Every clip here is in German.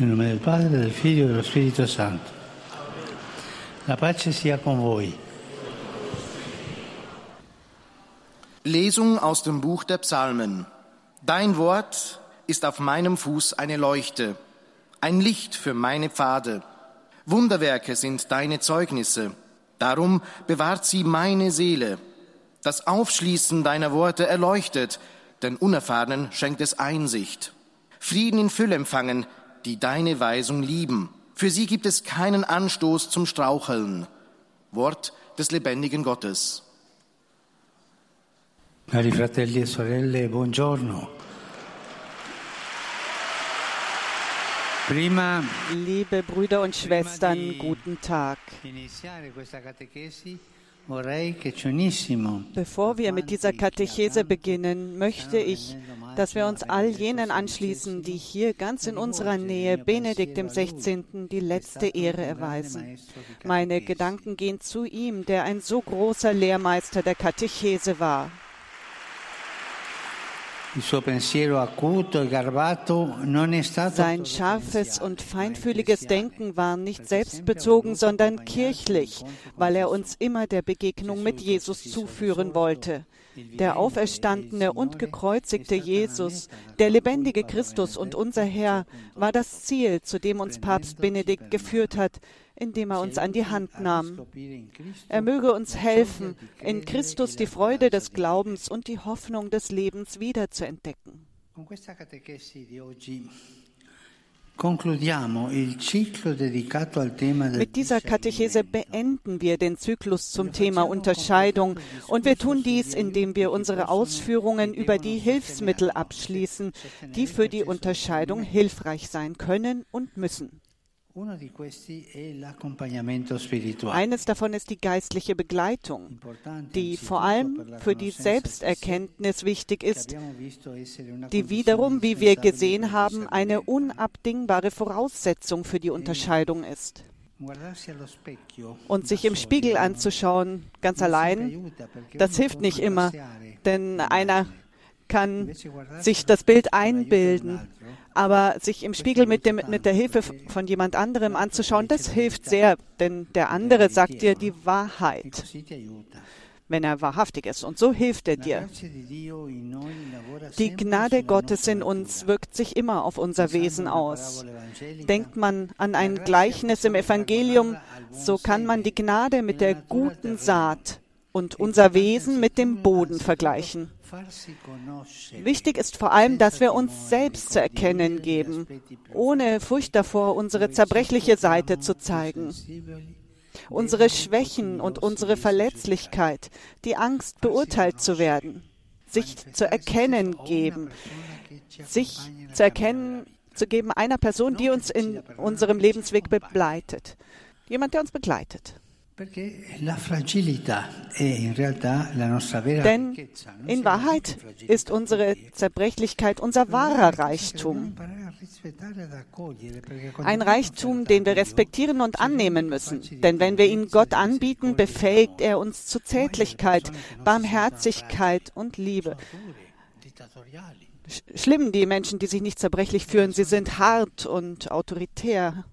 Nel nome del Padre, del Figlio e dello Spirito Santo. La pace sia con voi. Lesung aus dem Buch der Psalmen. Dein Wort ist auf meinem Fuß eine Leuchte, ein Licht für meine Pfade. Wunderwerke sind deine Zeugnisse. Darum bewahrt sie meine Seele. Das Aufschließen deiner Worte erleuchtet, den Unerfahrenen schenkt es Einsicht. Frieden in Fülle empfangen, die deine Weisung lieben. Für sie gibt es keinen Anstoß zum Straucheln. Wort des lebendigen Gottes. Cari fratelli e sorelle, buongiorno. Prima Liebe Brüder und Schwestern, guten Tag. Bevor wir mit dieser Katechese beginnen, möchte ich, dass wir uns all jenen anschließen, die hier ganz in unserer Nähe Benedikt dem 16. die letzte Ehre erweisen. Meine Gedanken gehen zu ihm, der ein so großer Lehrmeister der Katechese war. Sein scharfes und feinfühliges Denken war nicht selbstbezogen, sondern kirchlich, weil er uns immer der Begegnung mit Jesus zuführen wollte. Der auferstandene und gekreuzigte Jesus, der lebendige Christus und unser Herr, war das Ziel, zu dem uns Papst Benedikt geführt hat, indem er uns an die Hand nahm. Er möge uns helfen, in Christus die Freude des Glaubens und die Hoffnung des Lebens wiederzuentdecken. Mit dieser Katechese beenden wir den Zyklus zum Thema Unterscheidung und wir tun dies, indem wir unsere Ausführungen über die Hilfsmittel abschließen, die für die Unterscheidung hilfreich sein können und müssen. Eines davon ist die geistliche Begleitung, die vor allem für die Selbsterkenntnis wichtig ist, die wiederum, wie wir gesehen haben, eine unabdingbare Voraussetzung für die Unterscheidung ist. Und sich im Spiegel anzuschauen, ganz allein, das hilft nicht immer, denn einer kann sich das Bild einbilden, aber sich im Spiegel mit, dem, mit der Hilfe von jemand anderem anzuschauen, das hilft sehr, denn der andere sagt dir die Wahrheit, wenn er wahrhaftig ist. Und so hilft er dir. Die Gnade Gottes in uns wirkt sich immer auf unser Wesen aus. Denkt man an ein Gleichnis im Evangelium, so kann man die Gnade mit der guten Saat und unser Wesen mit dem Boden vergleichen. Wichtig ist vor allem, dass wir uns selbst zu erkennen geben, ohne Furcht davor, unsere zerbrechliche Seite zu zeigen, unsere Schwächen und unsere Verletzlichkeit, die Angst, beurteilt zu werden, sich zu erkennen geben, sich zu erkennen zu geben einer Person, die uns in unserem Lebensweg begleitet. Jemand, der uns begleitet. Denn in Wahrheit ist unsere Zerbrechlichkeit unser wahrer Reichtum. Ein Reichtum, den wir respektieren und annehmen müssen. Denn wenn wir ihn Gott anbieten, befähigt er uns zu Zärtlichkeit, Barmherzigkeit und Liebe. Schlimm die Menschen, die sich nicht zerbrechlich fühlen. Sie sind hart und autoritär.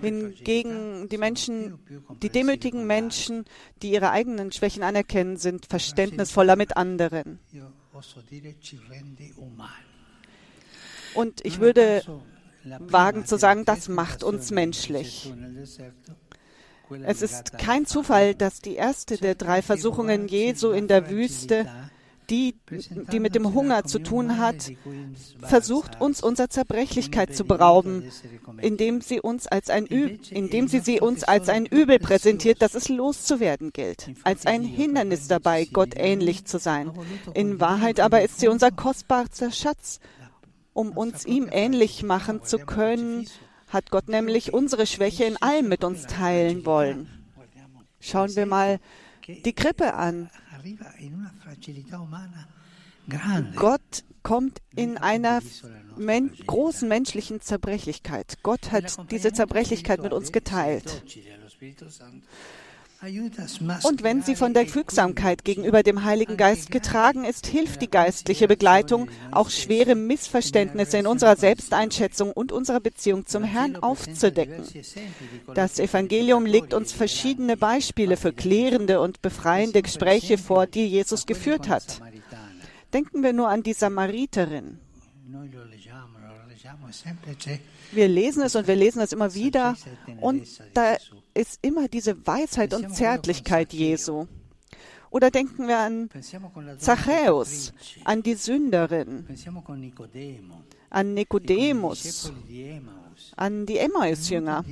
Hingegen die Menschen, die demütigen Menschen, die ihre eigenen Schwächen anerkennen, sind verständnisvoller mit anderen. Und ich würde wagen zu sagen, das macht uns menschlich. Es ist kein Zufall, dass die erste der drei Versuchungen Jesu in der Wüste, die, die mit dem Hunger zu tun hat, versucht uns unserer Zerbrechlichkeit zu berauben, indem sie uns als ein indem sie sie uns als ein Übel präsentiert, das es loszuwerden gilt, als ein Hindernis dabei, Gott ähnlich zu sein. In Wahrheit aber ist sie unser kostbarster Schatz. Um uns ihm ähnlich machen zu können, hat Gott nämlich unsere Schwäche in allem mit uns teilen wollen. Schauen wir mal die Krippe an. Gott kommt in einer men großen menschlichen Zerbrechlichkeit. Gott hat diese Zerbrechlichkeit mit uns geteilt. Und wenn sie von der Fügsamkeit gegenüber dem Heiligen Geist getragen ist, hilft die geistliche Begleitung, auch schwere Missverständnisse in unserer Selbsteinschätzung und unserer Beziehung zum Herrn aufzudecken. Das Evangelium legt uns verschiedene Beispiele für klärende und befreiende Gespräche vor, die Jesus geführt hat. Denken wir nur an die Samariterin. Wir lesen es und wir lesen es immer wieder. Und da ist immer diese Weisheit und Zärtlichkeit Jesu. Oder denken wir an Zachäus, an die Sünderin, an Nikodemus, an die Emmaus-Jünger.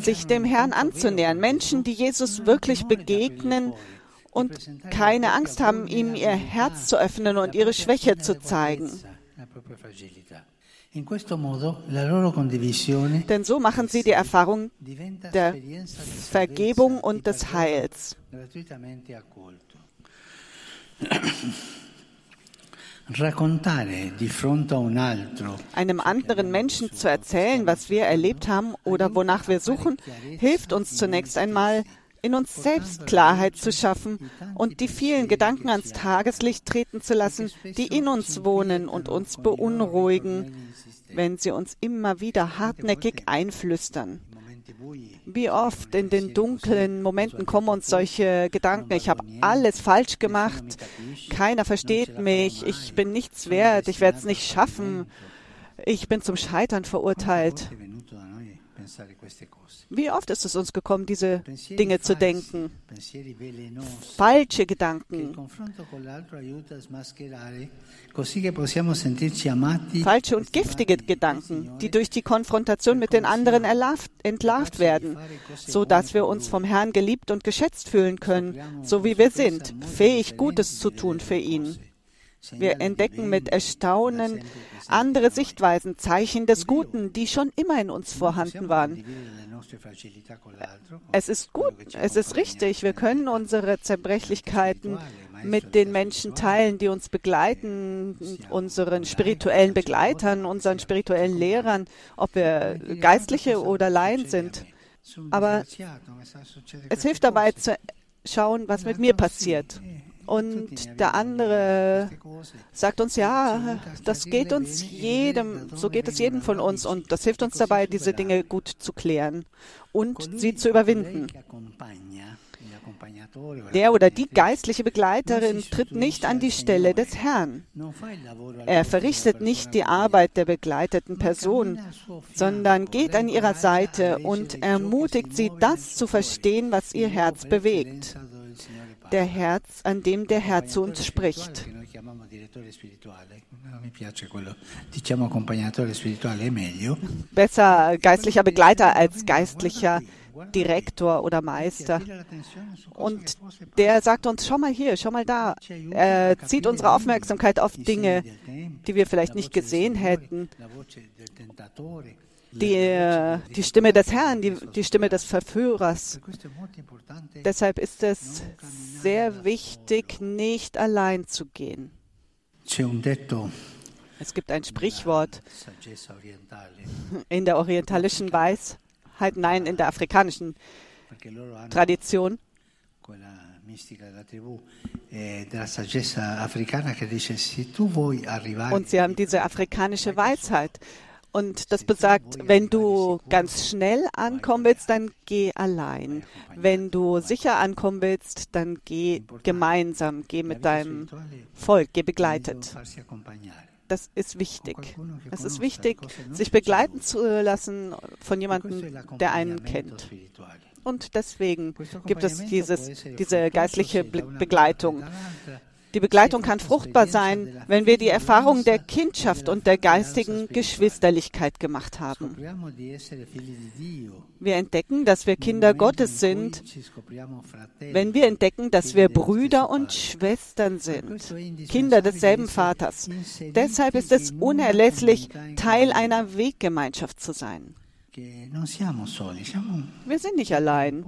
Sich dem Herrn anzunähern, Menschen, die Jesus wirklich begegnen und keine Angst haben, ihm ihr Herz zu öffnen und ihre Schwäche zu zeigen. Denn so machen sie die Erfahrung der Vergebung und des Heils. Einem anderen Menschen zu erzählen, was wir erlebt haben oder wonach wir suchen, hilft uns zunächst einmal, in uns selbst Klarheit zu schaffen und die vielen Gedanken ans Tageslicht treten zu lassen, die in uns wohnen und uns beunruhigen, wenn sie uns immer wieder hartnäckig einflüstern. Wie oft in den dunklen Momenten kommen uns solche Gedanken, ich habe alles falsch gemacht, keiner versteht mich, ich bin nichts wert, ich werde es nicht schaffen, ich bin zum Scheitern verurteilt. Wie oft ist es uns gekommen, diese Dinge zu denken? Falsche Gedanken. Falsche und giftige Gedanken, die durch die Konfrontation mit den anderen entlarvt werden, so dass wir uns vom Herrn geliebt und geschätzt fühlen können, so wie wir sind, fähig Gutes zu tun für ihn. Wir entdecken mit Erstaunen andere Sichtweisen, Zeichen des Guten, die schon immer in uns vorhanden waren. Es ist gut, es ist richtig, wir können unsere Zerbrechlichkeiten mit den Menschen teilen, die uns begleiten, unseren spirituellen Begleitern, unseren spirituellen Lehrern, ob wir Geistliche oder Laien sind. Aber es hilft dabei zu schauen, was mit mir passiert und der andere sagt uns, ja, das geht uns jedem, so geht es jedem von uns und das hilft uns dabei, diese Dinge gut zu klären und sie zu überwinden. Der oder die geistliche Begleiterin tritt nicht an die Stelle des Herrn. Er verrichtet nicht die Arbeit der begleiteten Person, sondern geht an ihrer Seite und ermutigt sie, das zu verstehen, was ihr Herz bewegt der Herz, an dem der Herr zu uns spricht. Besser geistlicher Begleiter als geistlicher Direktor oder Meister. Und der sagt uns, schau mal hier, schau mal da. Er zieht unsere Aufmerksamkeit auf Dinge, die wir vielleicht nicht gesehen hätten die, die Stimme des Herrn, die, die Stimme des Verführers. Deshalb ist es sehr wichtig, nicht allein zu gehen. Es gibt ein Sprichwort in der orientalischen Weisheit, nein, in der afrikanischen Tradition. Und sie haben diese afrikanische Weisheit. Und das besagt, wenn du ganz schnell ankommen willst, dann geh allein. Wenn du sicher ankommen willst, dann geh gemeinsam, geh mit deinem Volk, geh begleitet. Das ist wichtig. Es ist wichtig, sich begleiten zu lassen von jemandem, der einen kennt. Und deswegen gibt es dieses, diese geistliche Begleitung. Die Begleitung kann fruchtbar sein, wenn wir die Erfahrung der Kindschaft und der geistigen Geschwisterlichkeit gemacht haben. Wir entdecken, dass wir Kinder Gottes sind, wenn wir entdecken, dass wir Brüder und Schwestern sind, Kinder desselben Vaters. Deshalb ist es unerlässlich, Teil einer Weggemeinschaft zu sein. Wir sind nicht allein.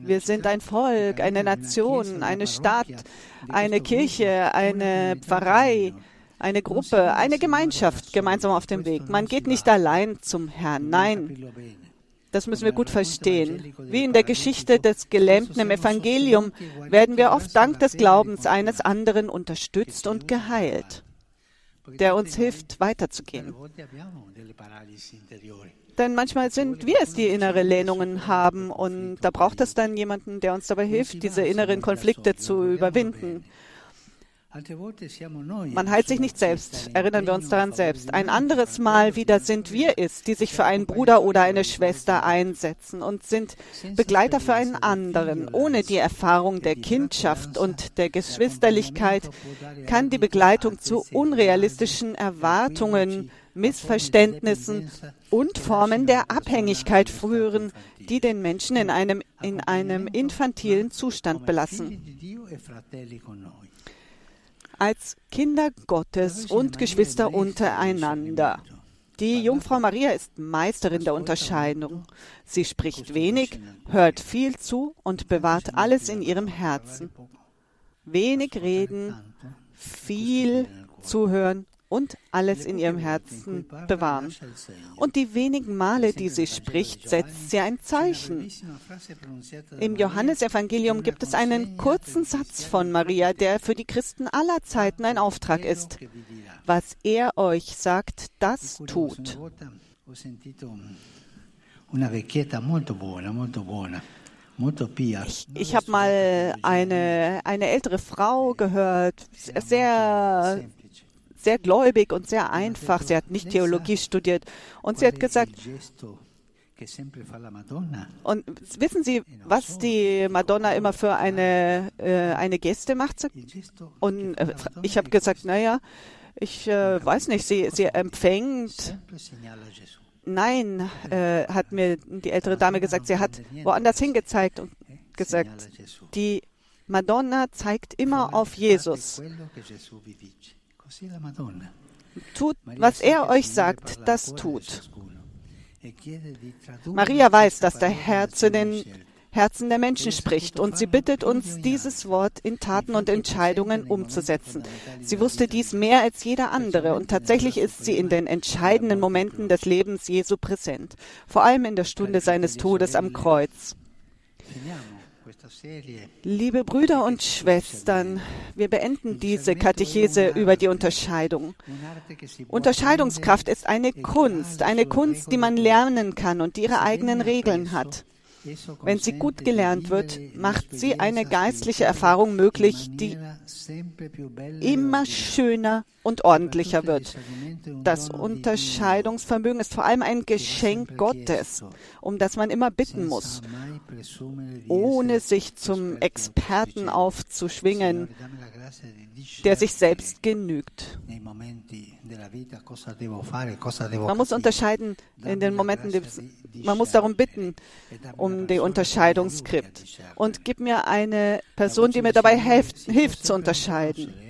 Wir sind ein Volk, eine Nation, eine Stadt, eine Kirche, eine Pfarrei, eine Gruppe, eine Gemeinschaft gemeinsam auf dem Weg. Man geht nicht allein zum Herrn. Nein, Das müssen wir gut verstehen. Wie in der Geschichte des Gelähmten im Evangelium werden wir oft dank des Glaubens eines anderen unterstützt und geheilt, der uns hilft, weiterzugehen. Denn manchmal sind wir es, die innere Lähmungen haben und da braucht es dann jemanden, der uns dabei hilft, diese inneren Konflikte zu überwinden. Man heilt sich nicht selbst, erinnern wir uns daran selbst. Ein anderes Mal wieder sind wir es, die sich für einen Bruder oder eine Schwester einsetzen und sind Begleiter für einen anderen. Ohne die Erfahrung der Kindschaft und der Geschwisterlichkeit kann die Begleitung zu unrealistischen Erwartungen, Missverständnissen und Formen der Abhängigkeit führen, die den Menschen in einem, in einem infantilen Zustand belassen als Kinder Gottes und Geschwister untereinander. Die Jungfrau Maria ist Meisterin der Unterscheidung. Sie spricht wenig, hört viel zu und bewahrt alles in ihrem Herzen. Wenig reden, viel zuhören und alles in ihrem Herzen bewahren. Und die wenigen Male, die sie spricht, setzt sie ein Zeichen. Im Johannesevangelium gibt es einen kurzen Satz von Maria, der für die Christen aller Zeiten ein Auftrag ist. Was er euch sagt, das tut. Ich, ich habe mal eine, eine ältere Frau gehört, sehr sehr gläubig und sehr einfach. Sie hat nicht Theologie studiert. Und sie hat gesagt, und wissen Sie, was die Madonna immer für eine, äh, eine Geste macht? Und äh, ich habe gesagt, naja, ich äh, weiß nicht, sie, sie empfängt. Nein, äh, hat mir die ältere Dame gesagt, sie hat woanders hingezeigt und gesagt, die Madonna zeigt immer auf Jesus. Tut, was er euch sagt, das tut. Maria weiß, dass der Herr zu den Herzen der Menschen spricht und sie bittet uns, dieses Wort in Taten und Entscheidungen umzusetzen. Sie wusste dies mehr als jeder andere und tatsächlich ist sie in den entscheidenden Momenten des Lebens Jesu präsent, vor allem in der Stunde seines Todes am Kreuz. Liebe Brüder und Schwestern, wir beenden diese Katechese über die Unterscheidung. Unterscheidungskraft ist eine Kunst, eine Kunst, die man lernen kann und die ihre eigenen Regeln hat. Wenn sie gut gelernt wird, macht sie eine geistliche Erfahrung möglich, die immer schöner und ordentlicher wird. Das Unterscheidungsvermögen ist vor allem ein Geschenk Gottes, um das man immer bitten muss, ohne sich zum Experten aufzuschwingen, der sich selbst genügt. Man muss unterscheiden in den Momenten, man muss darum bitten, um die Unterscheidungsskript. Und gib mir eine Person, die mir dabei hilft, hilft zu unterscheiden.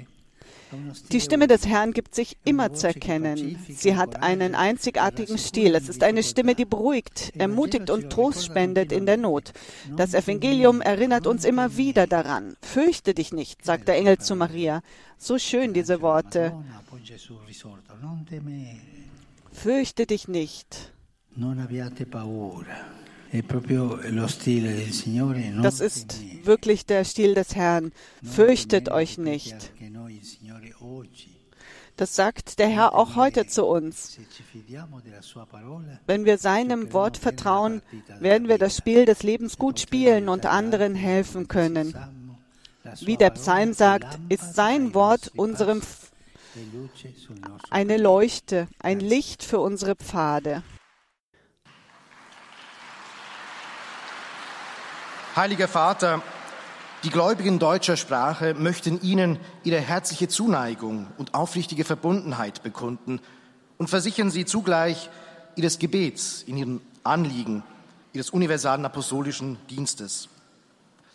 Die Stimme des Herrn gibt sich immer zu erkennen. Sie hat einen einzigartigen Stil. Es ist eine Stimme, die beruhigt, ermutigt und Trost spendet in der Not. Das Evangelium erinnert uns immer wieder daran. Fürchte dich nicht, sagt der Engel zu Maria. So schön diese Worte. Fürchte dich nicht. Das ist wirklich der Stil des Herrn. Fürchtet euch nicht. Das sagt der Herr auch heute zu uns. Wenn wir seinem Wort vertrauen, werden wir das Spiel des Lebens gut spielen und anderen helfen können. Wie der Psalm sagt, ist sein Wort unserem eine Leuchte, ein Licht für unsere Pfade. Heiliger Vater, die Gläubigen deutscher Sprache möchten Ihnen ihre herzliche Zuneigung und aufrichtige Verbundenheit bekunden und versichern Sie zugleich Ihres Gebets in Ihren Anliegen, Ihres universalen apostolischen Dienstes.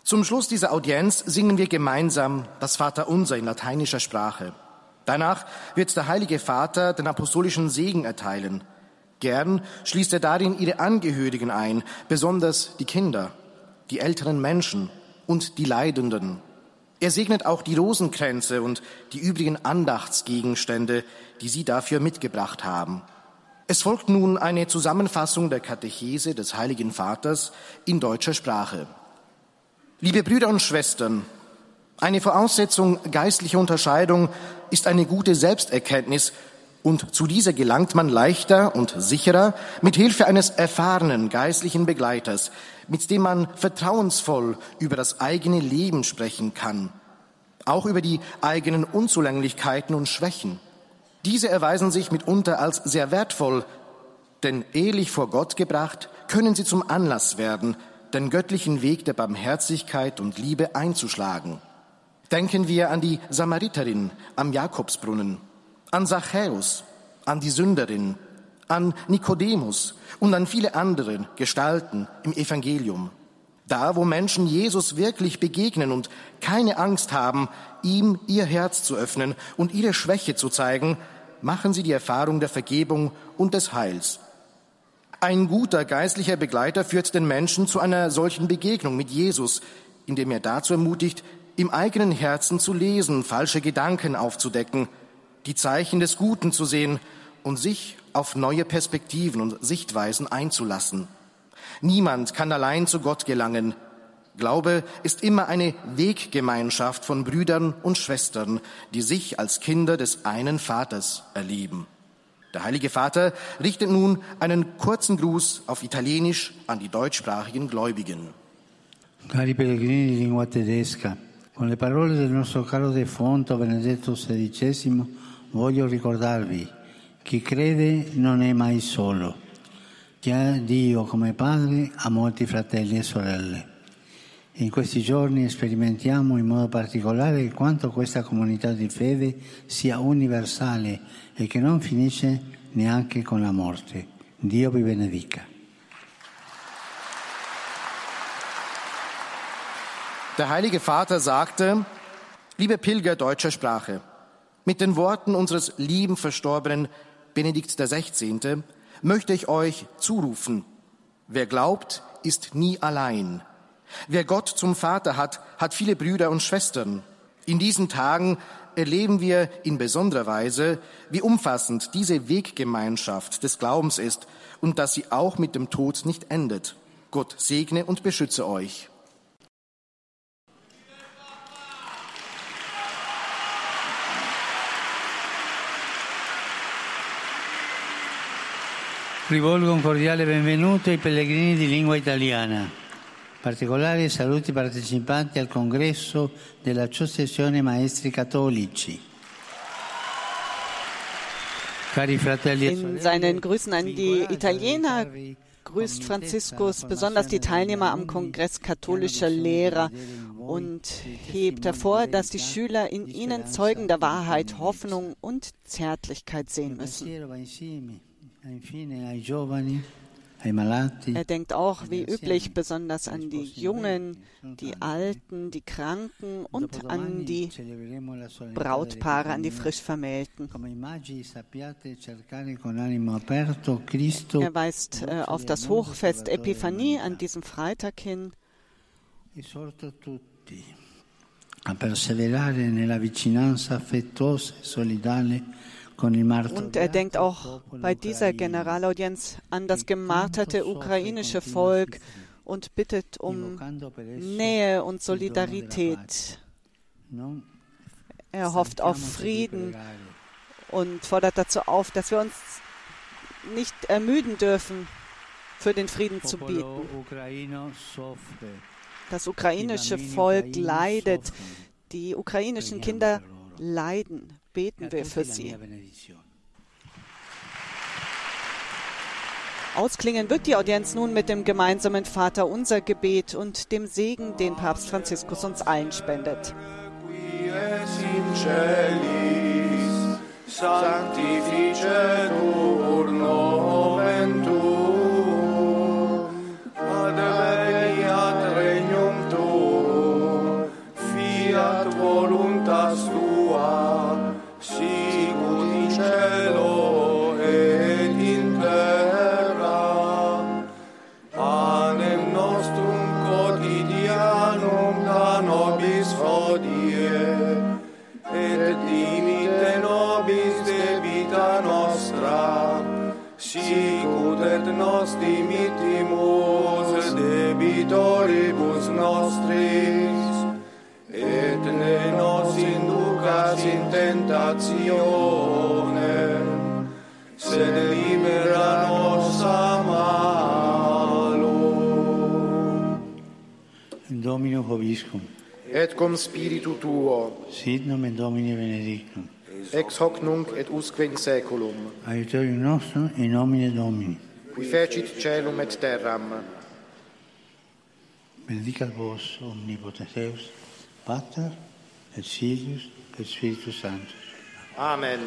Zum Schluss dieser Audienz singen wir gemeinsam das Vaterunser in lateinischer Sprache. Danach wird der Heilige Vater den apostolischen Segen erteilen. Gern schließt er darin ihre Angehörigen ein, besonders die Kinder die älteren Menschen und die Leidenden. Er segnet auch die Rosenkränze und die übrigen Andachtsgegenstände, die Sie dafür mitgebracht haben. Es folgt nun eine Zusammenfassung der Katechese des Heiligen Vaters in deutscher Sprache. Liebe Brüder und Schwestern, eine Voraussetzung geistlicher Unterscheidung ist eine gute Selbsterkenntnis und zu dieser gelangt man leichter und sicherer mit Hilfe eines erfahrenen geistlichen Begleiters, mit dem man vertrauensvoll über das eigene Leben sprechen kann, auch über die eigenen Unzulänglichkeiten und Schwächen. Diese erweisen sich mitunter als sehr wertvoll, denn ehrlich vor Gott gebracht können sie zum Anlass werden, den göttlichen Weg der Barmherzigkeit und Liebe einzuschlagen. Denken wir an die Samariterin am Jakobsbrunnen, an Zachäus, an die Sünderin, an Nikodemus und an viele andere Gestalten im Evangelium. Da, wo Menschen Jesus wirklich begegnen und keine Angst haben, ihm ihr Herz zu öffnen und ihre Schwäche zu zeigen, machen sie die Erfahrung der Vergebung und des Heils. Ein guter geistlicher Begleiter führt den Menschen zu einer solchen Begegnung mit Jesus, indem er dazu ermutigt, im eigenen Herzen zu lesen, falsche Gedanken aufzudecken, die Zeichen des Guten zu sehen und sich auf neue Perspektiven und Sichtweisen einzulassen. Niemand kann allein zu Gott gelangen. Glaube ist immer eine Weggemeinschaft von Brüdern und Schwestern, die sich als Kinder des einen Vaters erleben. Der Heilige Vater richtet nun einen kurzen Gruß auf Italienisch an die deutschsprachigen Gläubigen. Cari pellegrini di lingua tedesca, con le parole del nostro caro defunto Benedetto XVI voglio ricordarvi chi crede non è mai solo che ha Dio come Padre a molti fratelli e sorelle. In questi giorni sperimentiamo in modo particolare quanto questa comunità di fede sia universale e che non finisce neanche con la morte. Dio vi benedica. Der Heilige Vater sagte, liebe Pilger deutscher Sprache, mit den Worten unseres lieben Verstorbenen Benedikt XVI möchte ich euch zurufen, wer glaubt, ist nie allein. Wer Gott zum Vater hat, hat viele Brüder und Schwestern. In diesen Tagen erleben wir in besonderer Weise, wie umfassend diese Weggemeinschaft des Glaubens ist und dass sie auch mit dem Tod nicht endet. Gott segne und beschütze euch. Rivolgo un cordiale benvenuto ai pellegrini di lingua italiana. Particolari saluti partecipanti al congresso dell'Associazione Maestri Cattolici. Cari fratelli e In seinen Grüßen an die Italiener grüßt Franziskus besonders die Teilnehmer am Kongress katholischer Lehrer und hebt hervor, dass die Schüler in ihnen Zeugen der Wahrheit, Hoffnung und Zärtlichkeit sehen müssen. Er denkt auch, wie üblich, besonders an die Jungen, die Alten, die Kranken und an die Brautpaare, an die Frischvermählten. Er weist äh, auf das Hochfest Epiphanie an diesem Freitag hin. a perseverare nella vicinanza affettuosa e solidale und er denkt auch bei dieser Generalaudienz an das gemarterte ukrainische Volk und bittet um Nähe und Solidarität. Er hofft auf Frieden und fordert dazu auf, dass wir uns nicht ermüden dürfen, für den Frieden zu bieten. Das ukrainische Volk leidet, die ukrainischen Kinder leiden beten wir für sie. Ausklingen wird die Audienz nun mit dem gemeinsamen Vater unser Gebet und dem Segen, den Papst Franziskus uns allen spendet. Sanctificetur nostris, et ne nos inducas in tentatione, sed libera nos a malo. Domino hobiscum. Et cum spiritu tuo. Sit nomen Domini benedictum. Ex hoc nunc et usque in saeculum. Aiuterium nostrum in nomine Domini. Qui fecit celum et terram. Benedicat vos omnipotens Deus, Pater et Filius et Spiritus. Amen.